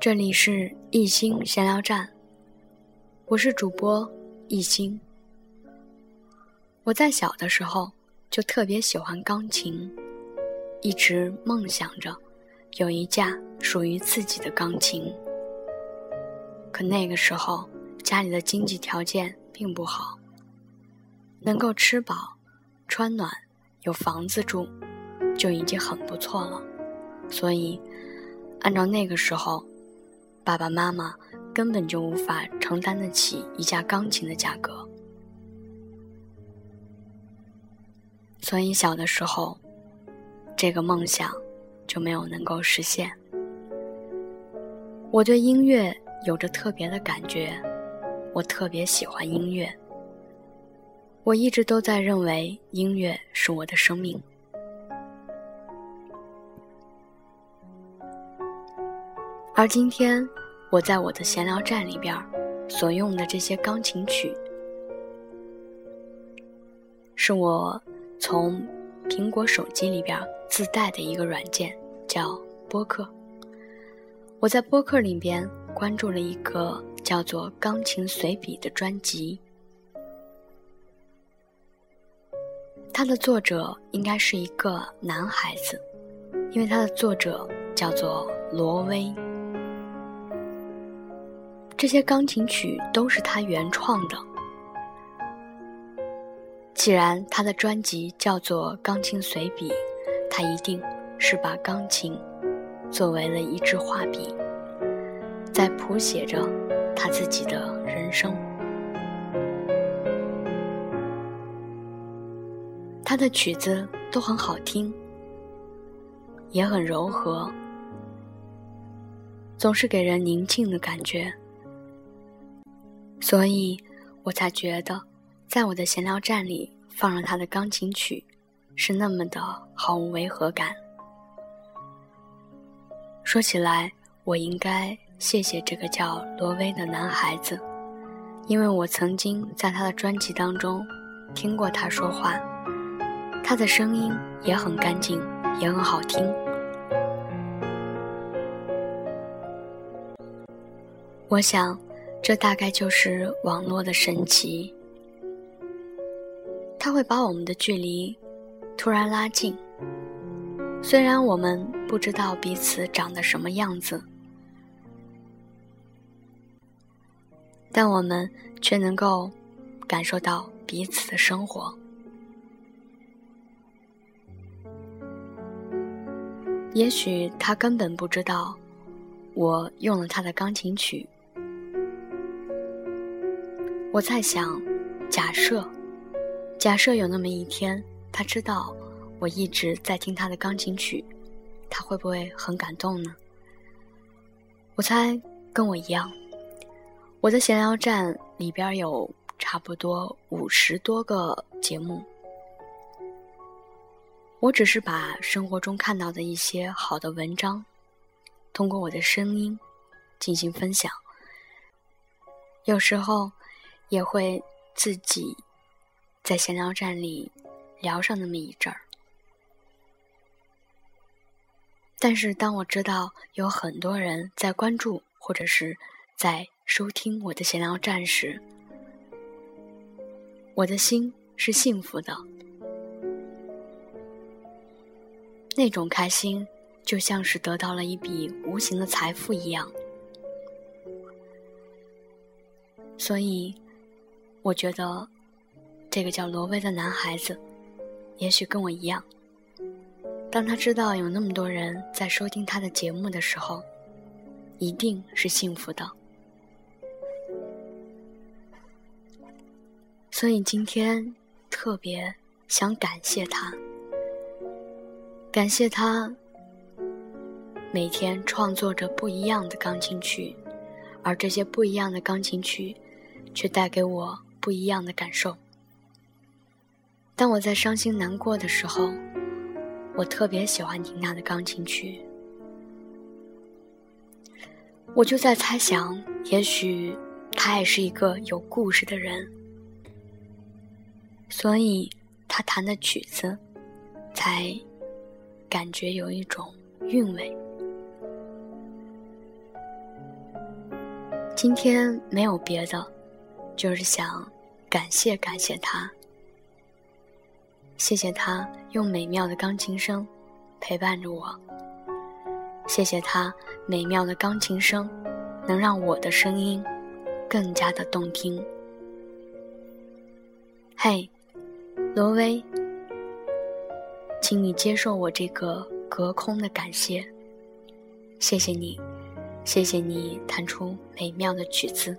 这里是艺兴闲聊站，我是主播一心。我在小的时候就特别喜欢钢琴，一直梦想着有一架属于自己的钢琴。可那个时候家里的经济条件并不好，能够吃饱、穿暖、有房子住就已经很不错了。所以，按照那个时候。爸爸妈妈根本就无法承担得起一架钢琴的价格，所以小的时候，这个梦想就没有能够实现。我对音乐有着特别的感觉，我特别喜欢音乐，我一直都在认为音乐是我的生命，而今天。我在我的闲聊站里边所用的这些钢琴曲，是我从苹果手机里边自带的一个软件，叫播客。我在播客里边关注了一个叫做《钢琴随笔》的专辑，它的作者应该是一个男孩子，因为它的作者叫做罗威。这些钢琴曲都是他原创的。既然他的专辑叫做《钢琴随笔》，他一定是把钢琴作为了一支画笔，在谱写着他自己的人生。他的曲子都很好听，也很柔和，总是给人宁静的感觉。所以，我才觉得，在我的闲聊站里放了他的钢琴曲，是那么的毫无违和感。说起来，我应该谢谢这个叫罗威的男孩子，因为我曾经在他的专辑当中听过他说话，他的声音也很干净，也很好听。我想。这大概就是网络的神奇，它会把我们的距离突然拉近。虽然我们不知道彼此长得什么样子，但我们却能够感受到彼此的生活。也许他根本不知道，我用了他的钢琴曲。我在想，假设，假设有那么一天，他知道我一直在听他的钢琴曲，他会不会很感动呢？我猜跟我一样。我的闲聊站里边有差不多五十多个节目，我只是把生活中看到的一些好的文章，通过我的声音进行分享。有时候。也会自己在闲聊站里聊上那么一阵儿，但是当我知道有很多人在关注或者是在收听我的闲聊站时，我的心是幸福的，那种开心就像是得到了一笔无形的财富一样，所以。我觉得，这个叫罗威的男孩子，也许跟我一样。当他知道有那么多人在收听他的节目的时候，一定是幸福的。所以今天特别想感谢他，感谢他每天创作着不一样的钢琴曲，而这些不一样的钢琴曲。却带给我不一样的感受。当我在伤心难过的时候，我特别喜欢听他的钢琴曲。我就在猜想，也许他也是一个有故事的人，所以他弹的曲子才感觉有一种韵味。今天没有别的，就是想感谢感谢他。谢谢他用美妙的钢琴声陪伴着我。谢谢他美妙的钢琴声，能让我的声音更加的动听。嘿，罗威，请你接受我这个隔空的感谢。谢谢你，谢谢你弹出美妙的曲子。